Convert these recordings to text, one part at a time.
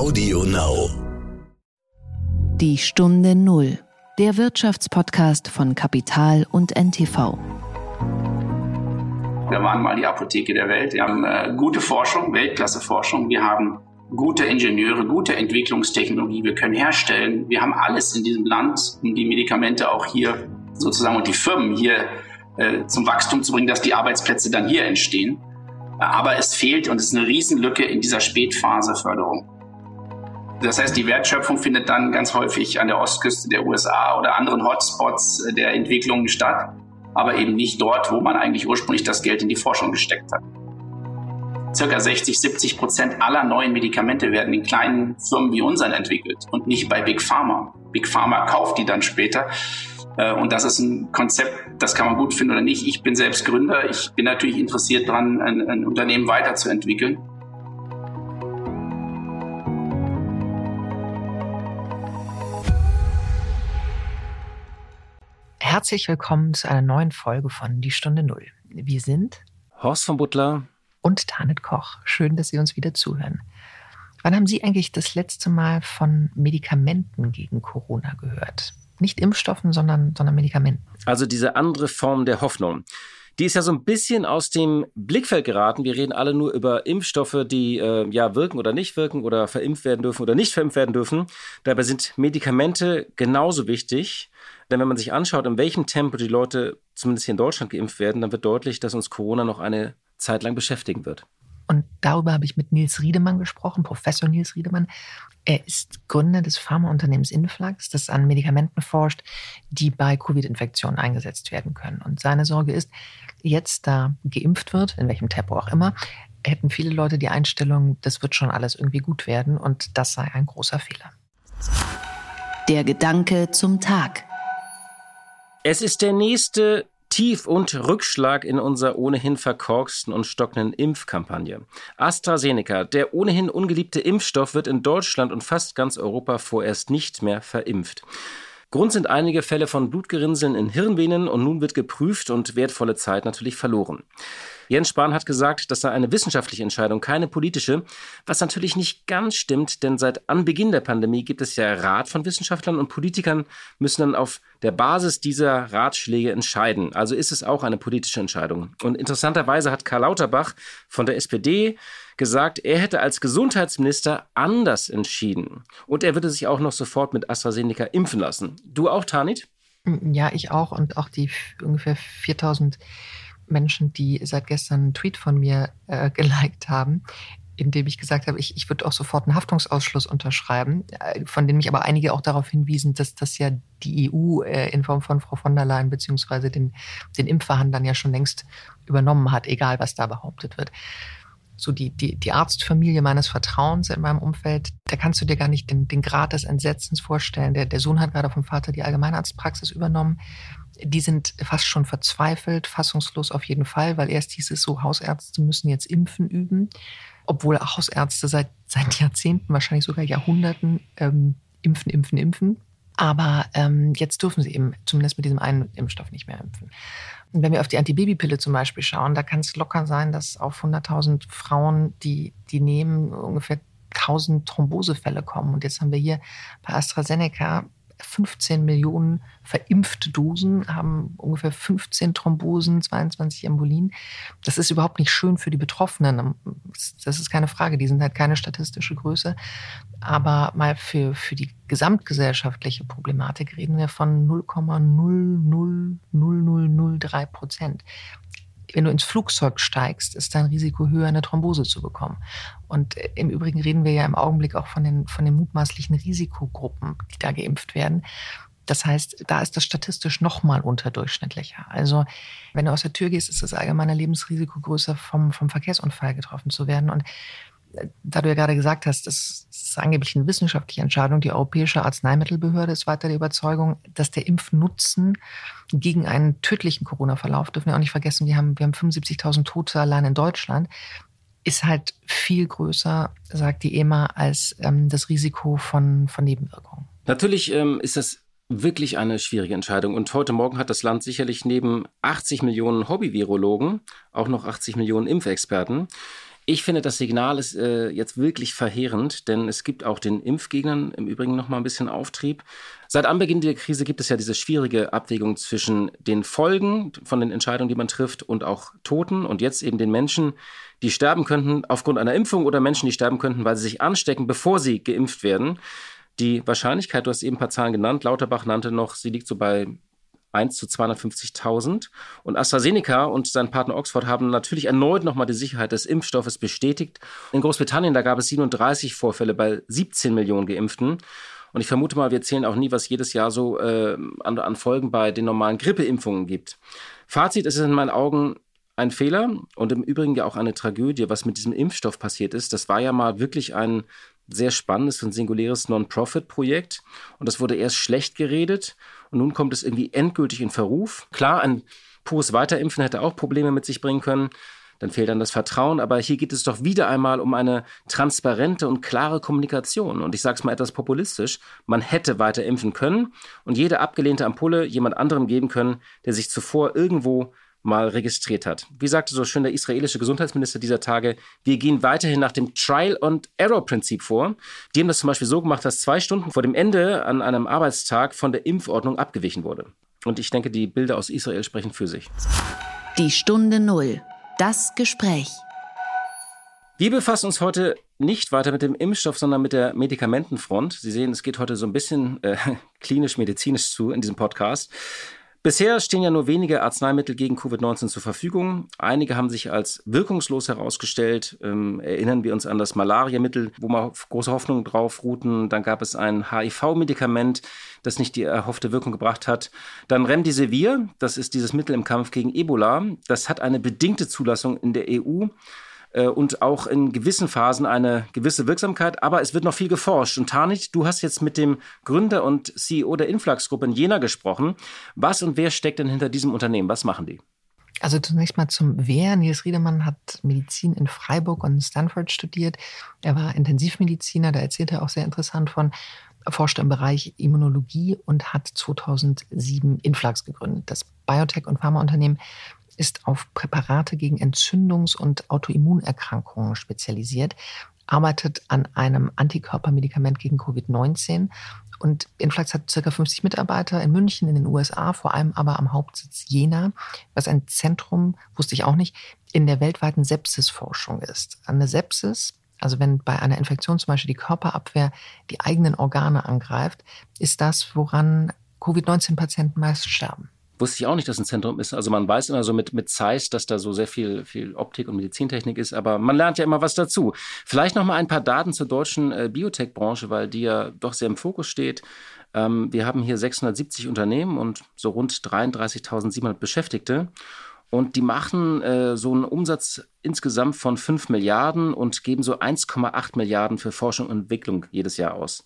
Audio Now. Die Stunde Null. Der Wirtschaftspodcast von Kapital und NTV. Wir waren mal die Apotheke der Welt. Wir haben äh, gute Forschung, Weltklasse-Forschung. Wir haben gute Ingenieure, gute Entwicklungstechnologie. Wir können herstellen. Wir haben alles in diesem Land, um die Medikamente auch hier sozusagen und die Firmen hier äh, zum Wachstum zu bringen, dass die Arbeitsplätze dann hier entstehen. Aber es fehlt und es ist eine Riesenlücke in dieser Spätphase-Förderung. Das heißt, die Wertschöpfung findet dann ganz häufig an der Ostküste der USA oder anderen Hotspots der Entwicklungen statt, aber eben nicht dort, wo man eigentlich ursprünglich das Geld in die Forschung gesteckt hat. Circa 60, 70 Prozent aller neuen Medikamente werden in kleinen Firmen wie unseren entwickelt und nicht bei Big Pharma. Big Pharma kauft die dann später äh, und das ist ein Konzept, das kann man gut finden oder nicht. Ich bin selbst Gründer. Ich bin natürlich interessiert daran, ein, ein Unternehmen weiterzuentwickeln. Herzlich willkommen zu einer neuen Folge von Die Stunde Null. Wir sind Horst von Butler und Tanit Koch. Schön, dass Sie uns wieder zuhören. Wann haben Sie eigentlich das letzte Mal von Medikamenten gegen Corona gehört? Nicht Impfstoffen, sondern, sondern Medikamenten. Also diese andere Form der Hoffnung. Die ist ja so ein bisschen aus dem Blickfeld geraten. Wir reden alle nur über Impfstoffe, die äh, ja wirken oder nicht wirken oder verimpft werden dürfen oder nicht verimpft werden dürfen. Dabei sind Medikamente genauso wichtig. Denn wenn man sich anschaut, in welchem Tempo die Leute zumindest hier in Deutschland geimpft werden, dann wird deutlich, dass uns Corona noch eine Zeit lang beschäftigen wird. Und darüber habe ich mit Nils Riedemann gesprochen, Professor Nils Riedemann. Er ist Gründer des Pharmaunternehmens Influx, das an Medikamenten forscht, die bei Covid-Infektionen eingesetzt werden können. Und seine Sorge ist, jetzt da geimpft wird, in welchem Tempo auch immer, hätten viele Leute die Einstellung, das wird schon alles irgendwie gut werden und das sei ein großer Fehler. Der Gedanke zum Tag. Es ist der nächste Tief- und Rückschlag in unserer ohnehin verkorksten und stockenden Impfkampagne. AstraZeneca, der ohnehin ungeliebte Impfstoff, wird in Deutschland und fast ganz Europa vorerst nicht mehr verimpft. Grund sind einige Fälle von Blutgerinnseln in Hirnvenen und nun wird geprüft und wertvolle Zeit natürlich verloren. Jens Spahn hat gesagt, das sei eine wissenschaftliche Entscheidung, keine politische, was natürlich nicht ganz stimmt, denn seit Anbeginn der Pandemie gibt es ja Rat von Wissenschaftlern und Politikern müssen dann auf der Basis dieser Ratschläge entscheiden. Also ist es auch eine politische Entscheidung. Und interessanterweise hat Karl Lauterbach von der SPD gesagt, er hätte als Gesundheitsminister anders entschieden. Und er würde sich auch noch sofort mit AstraZeneca impfen lassen. Du auch, Tanit? Ja, ich auch. Und auch die ungefähr 4000 Menschen, die seit gestern einen Tweet von mir äh, geliked haben, in dem ich gesagt habe, ich, ich würde auch sofort einen Haftungsausschluss unterschreiben, äh, von dem mich aber einige auch darauf hinwiesen, dass das ja die EU äh, in Form von Frau von der Leyen beziehungsweise den, den Impfverhandlern ja schon längst übernommen hat, egal was da behauptet wird. So die, die, die Arztfamilie meines Vertrauens in meinem Umfeld, da kannst du dir gar nicht den, den Grad des Entsetzens vorstellen. Der, der Sohn hat gerade vom Vater die Allgemeinarztpraxis übernommen die sind fast schon verzweifelt, fassungslos auf jeden Fall, weil erst hieß es so, Hausärzte müssen jetzt Impfen üben, obwohl Hausärzte seit, seit Jahrzehnten, wahrscheinlich sogar Jahrhunderten ähm, impfen, impfen, impfen. Aber ähm, jetzt dürfen sie eben zumindest mit diesem einen Impfstoff nicht mehr impfen. Und wenn wir auf die Antibabypille zum Beispiel schauen, da kann es locker sein, dass auf 100.000 Frauen, die die nehmen, ungefähr 1000 Thrombosefälle kommen. Und jetzt haben wir hier bei AstraZeneca 15 Millionen verimpfte Dosen, haben ungefähr 15 Thrombosen, 22 Embolien. Das ist überhaupt nicht schön für die Betroffenen. Das ist keine Frage, die sind halt keine statistische Größe. Aber mal für, für die gesamtgesellschaftliche Problematik reden wir von 0,00003 Prozent wenn du ins Flugzeug steigst, ist dein Risiko höher, eine Thrombose zu bekommen. Und äh, im Übrigen reden wir ja im Augenblick auch von den, von den mutmaßlichen Risikogruppen, die da geimpft werden. Das heißt, da ist das statistisch nochmal unterdurchschnittlicher. Also, wenn du aus der Tür gehst, ist das allgemeine Lebensrisiko größer, vom, vom Verkehrsunfall getroffen zu werden. Und da du ja gerade gesagt hast, das ist angeblich eine wissenschaftliche Entscheidung. Die Europäische Arzneimittelbehörde ist weiter der Überzeugung, dass der Impfnutzen gegen einen tödlichen Corona-Verlauf, dürfen wir auch nicht vergessen, wir haben, wir haben 75.000 Tote allein in Deutschland, ist halt viel größer, sagt die EMA, als ähm, das Risiko von, von Nebenwirkungen. Natürlich ähm, ist das wirklich eine schwierige Entscheidung. Und heute Morgen hat das Land sicherlich neben 80 Millionen Hobby-Virologen auch noch 80 Millionen Impfexperten. Ich finde, das Signal ist äh, jetzt wirklich verheerend, denn es gibt auch den Impfgegnern im Übrigen noch mal ein bisschen Auftrieb. Seit Anbeginn der Krise gibt es ja diese schwierige Abwägung zwischen den Folgen von den Entscheidungen, die man trifft, und auch Toten und jetzt eben den Menschen, die sterben könnten aufgrund einer Impfung oder Menschen, die sterben könnten, weil sie sich anstecken, bevor sie geimpft werden. Die Wahrscheinlichkeit, du hast eben ein paar Zahlen genannt, Lauterbach nannte noch, sie liegt so bei 1 zu 250.000. Und AstraZeneca und sein Partner Oxford haben natürlich erneut nochmal die Sicherheit des Impfstoffes bestätigt. In Großbritannien, da gab es 37 Vorfälle bei 17 Millionen Geimpften. Und ich vermute mal, wir zählen auch nie, was jedes Jahr so äh, an, an Folgen bei den normalen Grippeimpfungen gibt. Fazit ist in meinen Augen ein Fehler und im Übrigen ja auch eine Tragödie, was mit diesem Impfstoff passiert ist. Das war ja mal wirklich ein sehr spannendes und singuläres Non-Profit-Projekt. Und das wurde erst schlecht geredet und nun kommt es irgendwie endgültig in Verruf. Klar, ein pures Weterimpfen hätte auch Probleme mit sich bringen können. Dann fehlt dann das Vertrauen. Aber hier geht es doch wieder einmal um eine transparente und klare Kommunikation. Und ich sage es mal etwas populistisch. Man hätte weiter impfen können und jede abgelehnte Ampulle jemand anderem geben können, der sich zuvor irgendwo mal registriert hat. Wie sagte so schön der israelische Gesundheitsminister dieser Tage, wir gehen weiterhin nach dem Trial-and-Error-Prinzip vor. Die haben das zum Beispiel so gemacht, dass zwei Stunden vor dem Ende an einem Arbeitstag von der Impfordnung abgewichen wurde. Und ich denke, die Bilder aus Israel sprechen für sich. Die Stunde Null. Das Gespräch. Wir befassen uns heute nicht weiter mit dem Impfstoff, sondern mit der Medikamentenfront. Sie sehen, es geht heute so ein bisschen äh, klinisch-medizinisch zu in diesem Podcast. Bisher stehen ja nur wenige Arzneimittel gegen Covid-19 zur Verfügung. Einige haben sich als wirkungslos herausgestellt. Ähm, erinnern wir uns an das Malariamittel, wo man große Hoffnungen drauf ruhten. Dann gab es ein HIV-Medikament, das nicht die erhoffte Wirkung gebracht hat. Dann Remdesivir, das ist dieses Mittel im Kampf gegen Ebola. Das hat eine bedingte Zulassung in der EU. Äh, und auch in gewissen Phasen eine gewisse Wirksamkeit. Aber es wird noch viel geforscht. Und Tanit, du hast jetzt mit dem Gründer und CEO der Influx-Gruppe in Jena gesprochen. Was und wer steckt denn hinter diesem Unternehmen? Was machen die? Also zunächst mal zum Wer. Nils Riedemann hat Medizin in Freiburg und Stanford studiert. Er war Intensivmediziner, da erzählt er auch sehr interessant von, forschte im Bereich Immunologie und hat 2007 Influx gegründet, das Biotech- und Pharmaunternehmen, ist auf Präparate gegen Entzündungs- und Autoimmunerkrankungen spezialisiert, arbeitet an einem Antikörpermedikament gegen Covid-19 und Influx hat ca. 50 Mitarbeiter in München, in den USA, vor allem aber am Hauptsitz Jena, was ein Zentrum, wusste ich auch nicht, in der weltweiten Sepsisforschung ist. Eine Sepsis, also wenn bei einer Infektion zum Beispiel die Körperabwehr die eigenen Organe angreift, ist das, woran Covid-19-Patienten meist sterben wusste ich auch nicht, dass ein Zentrum ist. Also man weiß immer so mit, mit Zeiss, dass da so sehr viel, viel Optik und Medizintechnik ist, aber man lernt ja immer was dazu. Vielleicht noch mal ein paar Daten zur deutschen äh, Biotech-Branche, weil die ja doch sehr im Fokus steht. Ähm, wir haben hier 670 Unternehmen und so rund 33.700 Beschäftigte. Und die machen äh, so einen Umsatz insgesamt von 5 Milliarden und geben so 1,8 Milliarden für Forschung und Entwicklung jedes Jahr aus.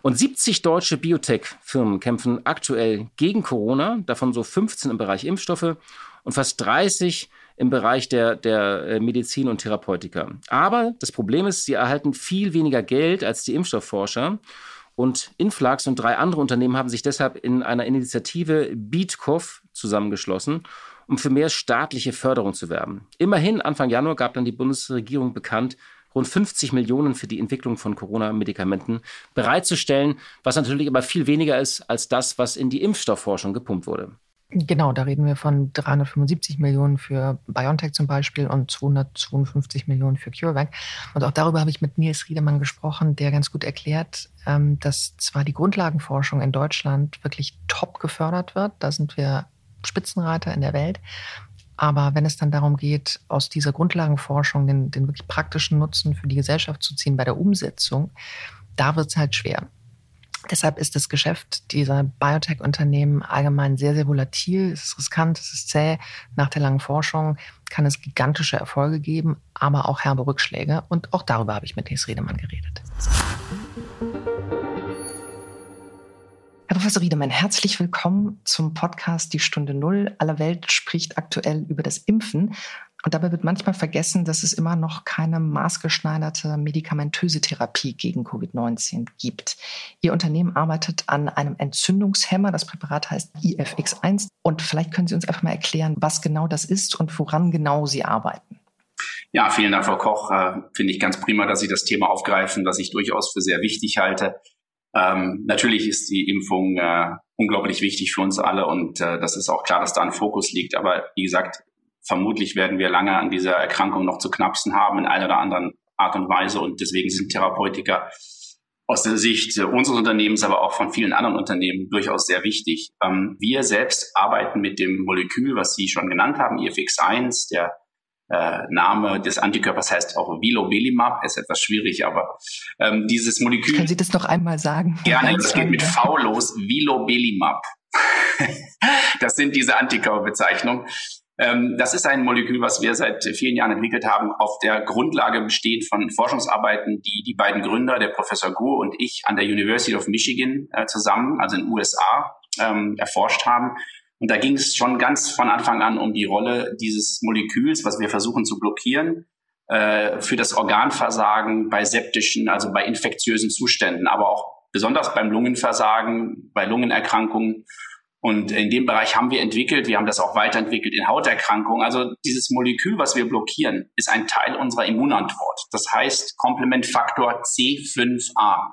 Und 70 deutsche Biotech-Firmen kämpfen aktuell gegen Corona, davon so 15 im Bereich Impfstoffe und fast 30 im Bereich der, der äh, Medizin und Therapeutika. Aber das Problem ist, sie erhalten viel weniger Geld als die Impfstoffforscher. Und Influx und drei andere Unternehmen haben sich deshalb in einer Initiative BeatCov zusammengeschlossen um für mehr staatliche Förderung zu werben. Immerhin, Anfang Januar gab dann die Bundesregierung bekannt, rund 50 Millionen für die Entwicklung von Corona-Medikamenten bereitzustellen, was natürlich aber viel weniger ist als das, was in die Impfstoffforschung gepumpt wurde. Genau, da reden wir von 375 Millionen für BioNTech zum Beispiel und 252 Millionen für CureVac. Und auch darüber habe ich mit Nils Riedemann gesprochen, der ganz gut erklärt, ähm, dass zwar die Grundlagenforschung in Deutschland wirklich top gefördert wird, da sind wir Spitzenreiter in der Welt. Aber wenn es dann darum geht, aus dieser Grundlagenforschung den, den wirklich praktischen Nutzen für die Gesellschaft zu ziehen bei der Umsetzung, da wird es halt schwer. Deshalb ist das Geschäft dieser Biotech-Unternehmen allgemein sehr, sehr volatil. Es ist riskant, es ist zäh. Nach der langen Forschung kann es gigantische Erfolge geben, aber auch herbe Rückschläge. Und auch darüber habe ich mit Nils Redemann geredet. Herr Professor Riedemann, herzlich willkommen zum Podcast Die Stunde Null. Aller Welt spricht aktuell über das Impfen. Und dabei wird manchmal vergessen, dass es immer noch keine maßgeschneiderte medikamentöse Therapie gegen Covid-19 gibt. Ihr Unternehmen arbeitet an einem Entzündungshemmer. Das Präparat heißt IFX1. Und vielleicht können Sie uns einfach mal erklären, was genau das ist und woran genau Sie arbeiten. Ja, vielen Dank, Frau Koch. Äh, Finde ich ganz prima, dass Sie das Thema aufgreifen, was ich durchaus für sehr wichtig halte. Ähm, natürlich ist die Impfung äh, unglaublich wichtig für uns alle und äh, das ist auch klar, dass da ein Fokus liegt. Aber wie gesagt, vermutlich werden wir lange an dieser Erkrankung noch zu knapsen haben in einer oder anderen Art und Weise und deswegen sind Therapeutika aus der Sicht unseres Unternehmens, aber auch von vielen anderen Unternehmen durchaus sehr wichtig. Ähm, wir selbst arbeiten mit dem Molekül, was Sie schon genannt haben, IFX1, der äh, Name des Antikörpers heißt auch Vilobelimab, ist etwas schwierig, aber ähm, dieses Molekül. Können Sie das noch einmal sagen? Gerne, das geht mit V los, Vilobelimab. das sind diese Antikörperbezeichnungen. Ähm, das ist ein Molekül, was wir seit vielen Jahren entwickelt haben, auf der Grundlage besteht von Forschungsarbeiten, die die beiden Gründer, der Professor Gur und ich an der University of Michigan äh, zusammen, also in den USA, ähm, erforscht haben. Und da ging es schon ganz von Anfang an um die Rolle dieses Moleküls, was wir versuchen zu blockieren, äh, für das Organversagen bei septischen, also bei infektiösen Zuständen, aber auch besonders beim Lungenversagen, bei Lungenerkrankungen. Und in dem Bereich haben wir entwickelt, wir haben das auch weiterentwickelt in Hauterkrankungen. Also dieses Molekül, was wir blockieren, ist ein Teil unserer Immunantwort. Das heißt Komplementfaktor C5a.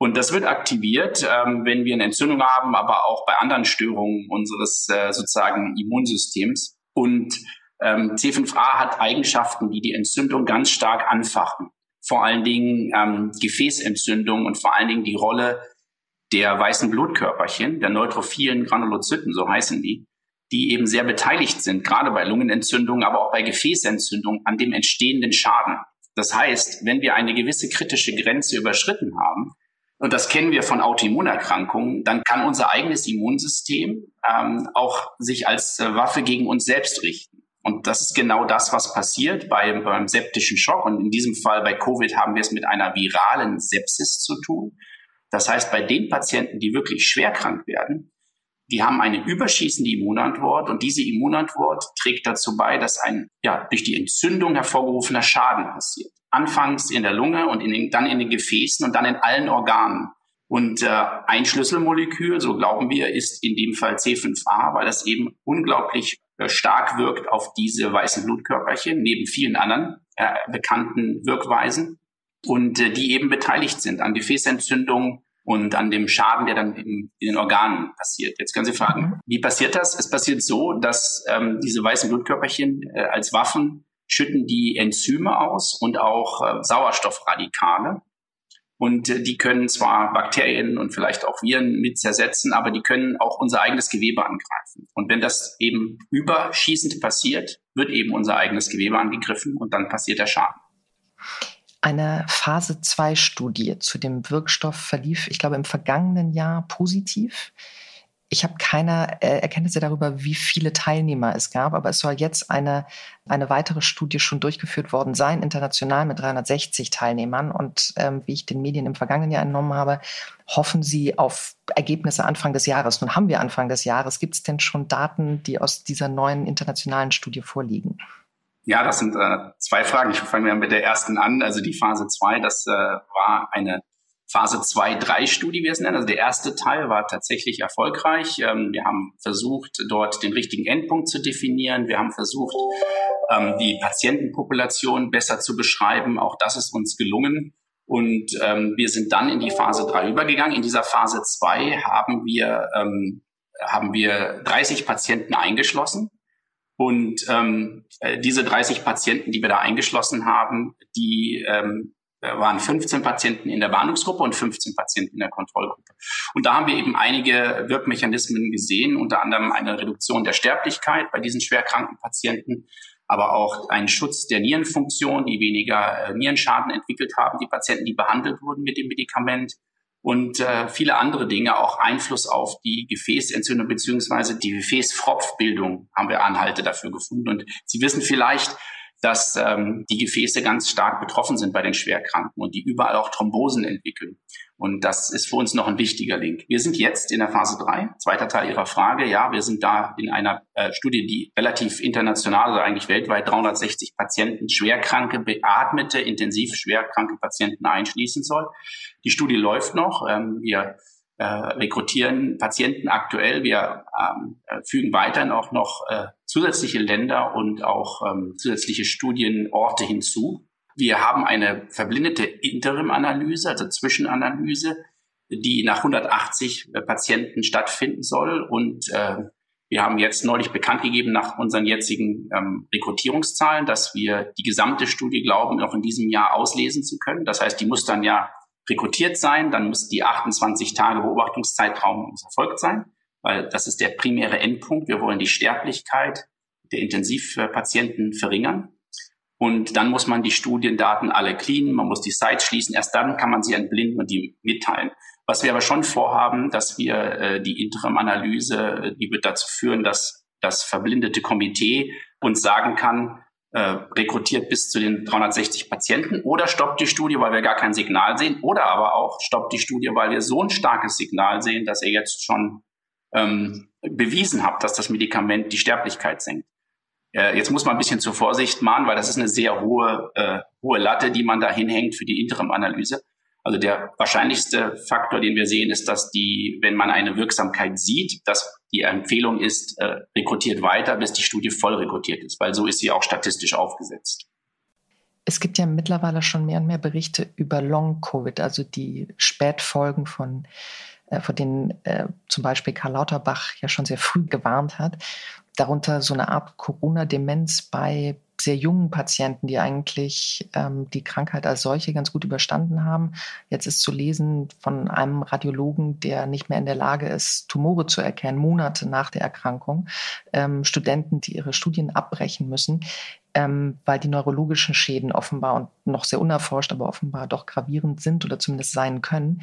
Und das wird aktiviert, ähm, wenn wir eine Entzündung haben, aber auch bei anderen Störungen unseres äh, sozusagen Immunsystems. Und ähm, C5a hat Eigenschaften, die die Entzündung ganz stark anfachen. Vor allen Dingen ähm, Gefäßentzündung und vor allen Dingen die Rolle der weißen Blutkörperchen, der neutrophilen Granulozyten, so heißen die, die eben sehr beteiligt sind, gerade bei Lungenentzündungen, aber auch bei Gefäßentzündungen an dem entstehenden Schaden. Das heißt, wenn wir eine gewisse kritische Grenze überschritten haben, und das kennen wir von Autoimmunerkrankungen, dann kann unser eigenes Immunsystem ähm, auch sich als äh, Waffe gegen uns selbst richten. Und das ist genau das, was passiert beim, beim septischen Schock. Und in diesem Fall bei Covid haben wir es mit einer viralen Sepsis zu tun. Das heißt, bei den Patienten, die wirklich schwer krank werden, die haben eine überschießende Immunantwort und diese Immunantwort trägt dazu bei, dass ein ja, durch die Entzündung hervorgerufener Schaden passiert anfangs in der Lunge und in den, dann in den Gefäßen und dann in allen Organen. Und äh, ein Schlüsselmolekül, so glauben wir, ist in dem Fall C5a, weil das eben unglaublich äh, stark wirkt auf diese weißen Blutkörperchen, neben vielen anderen äh, bekannten Wirkweisen und äh, die eben beteiligt sind an Gefäßentzündungen und an dem Schaden, der dann in, in den Organen passiert. Jetzt können Sie fragen, wie passiert das? Es passiert so, dass ähm, diese weißen Blutkörperchen äh, als Waffen schütten die Enzyme aus und auch äh, Sauerstoffradikale. Und äh, die können zwar Bakterien und vielleicht auch Viren mit zersetzen, aber die können auch unser eigenes Gewebe angreifen. Und wenn das eben überschießend passiert, wird eben unser eigenes Gewebe angegriffen und dann passiert der Schaden. Eine Phase 2 Studie zu dem Wirkstoff verlief, ich glaube, im vergangenen Jahr positiv. Ich habe keine äh, Erkenntnisse darüber, wie viele Teilnehmer es gab, aber es soll jetzt eine, eine weitere Studie schon durchgeführt worden sein, international mit 360 Teilnehmern. Und ähm, wie ich den Medien im vergangenen Jahr entnommen habe, hoffen sie auf Ergebnisse Anfang des Jahres. Nun haben wir Anfang des Jahres. Gibt es denn schon Daten, die aus dieser neuen internationalen Studie vorliegen? Ja, das sind äh, zwei Fragen. Ich fange mit der ersten an. Also die Phase 2, das äh, war eine Phase 2-3-Studie, wie wir es nennen. Also der erste Teil war tatsächlich erfolgreich. Ähm, wir haben versucht, dort den richtigen Endpunkt zu definieren. Wir haben versucht, ähm, die Patientenpopulation besser zu beschreiben. Auch das ist uns gelungen. Und ähm, wir sind dann in die Phase 3 übergegangen. In dieser Phase 2 haben wir, haben wir 30 Patienten eingeschlossen. Und ähm, äh, diese 30 Patienten, die wir da eingeschlossen haben, die ähm, waren 15 Patienten in der Behandlungsgruppe und 15 Patienten in der Kontrollgruppe. Und da haben wir eben einige Wirkmechanismen gesehen, unter anderem eine Reduktion der Sterblichkeit bei diesen schwerkranken Patienten, aber auch einen Schutz der Nierenfunktion, die weniger äh, Nierenschaden entwickelt haben, die Patienten, die behandelt wurden mit dem Medikament und äh, viele andere Dinge, auch Einfluss auf die Gefäßentzündung beziehungsweise die Gefäßfropfbildung haben wir Anhalte dafür gefunden. Und Sie wissen vielleicht, dass ähm, die Gefäße ganz stark betroffen sind bei den Schwerkranken und die überall auch Thrombosen entwickeln. Und das ist für uns noch ein wichtiger Link. Wir sind jetzt in der Phase 3, zweiter Teil Ihrer Frage. Ja, wir sind da in einer äh, Studie, die relativ international, also eigentlich weltweit 360 Patienten, schwerkranke, beatmete, intensiv schwerkranke Patienten einschließen soll. Die Studie läuft noch. Ähm, wir äh, rekrutieren Patienten aktuell. Wir ähm, äh, fügen weiterhin auch noch äh, zusätzliche Länder und auch ähm, zusätzliche Studienorte hinzu. Wir haben eine verblindete Interim-Analyse, also Zwischenanalyse, die nach 180 äh, Patienten stattfinden soll. Und äh, wir haben jetzt neulich bekannt gegeben nach unseren jetzigen ähm, Rekrutierungszahlen, dass wir die gesamte Studie glauben, noch in diesem Jahr auslesen zu können. Das heißt, die muss dann ja rekrutiert sein, dann muss die 28 Tage Beobachtungszeitraum erfolgt sein, weil das ist der primäre Endpunkt. Wir wollen die Sterblichkeit der Intensivpatienten verringern. Und dann muss man die Studiendaten alle cleanen, man muss die Sites schließen. Erst dann kann man sie entblinden und die mitteilen. Was wir aber schon vorhaben, dass wir äh, die Interim-Analyse, die wird dazu führen, dass das verblindete Komitee uns sagen kann, äh, rekrutiert bis zu den 360 Patienten oder stoppt die Studie, weil wir gar kein Signal sehen oder aber auch stoppt die Studie, weil wir so ein starkes Signal sehen, dass ihr jetzt schon ähm, bewiesen habt, dass das Medikament die Sterblichkeit senkt. Äh, jetzt muss man ein bisschen zur Vorsicht mahnen, weil das ist eine sehr hohe, äh, hohe Latte, die man da hinhängt für die Interim-Analyse. Also der wahrscheinlichste Faktor, den wir sehen, ist, dass die, wenn man eine Wirksamkeit sieht, dass die Empfehlung ist, äh, rekrutiert weiter, bis die Studie voll rekrutiert ist, weil so ist sie auch statistisch aufgesetzt. Es gibt ja mittlerweile schon mehr und mehr Berichte über Long-Covid, also die Spätfolgen von, äh, von denen äh, zum Beispiel Karl Lauterbach ja schon sehr früh gewarnt hat. Darunter so eine Art Corona-Demenz bei sehr jungen Patienten, die eigentlich ähm, die Krankheit als solche ganz gut überstanden haben. Jetzt ist zu lesen von einem Radiologen, der nicht mehr in der Lage ist, Tumore zu erkennen, Monate nach der Erkrankung. Ähm, Studenten, die ihre Studien abbrechen müssen, ähm, weil die neurologischen Schäden offenbar und noch sehr unerforscht, aber offenbar doch gravierend sind oder zumindest sein können.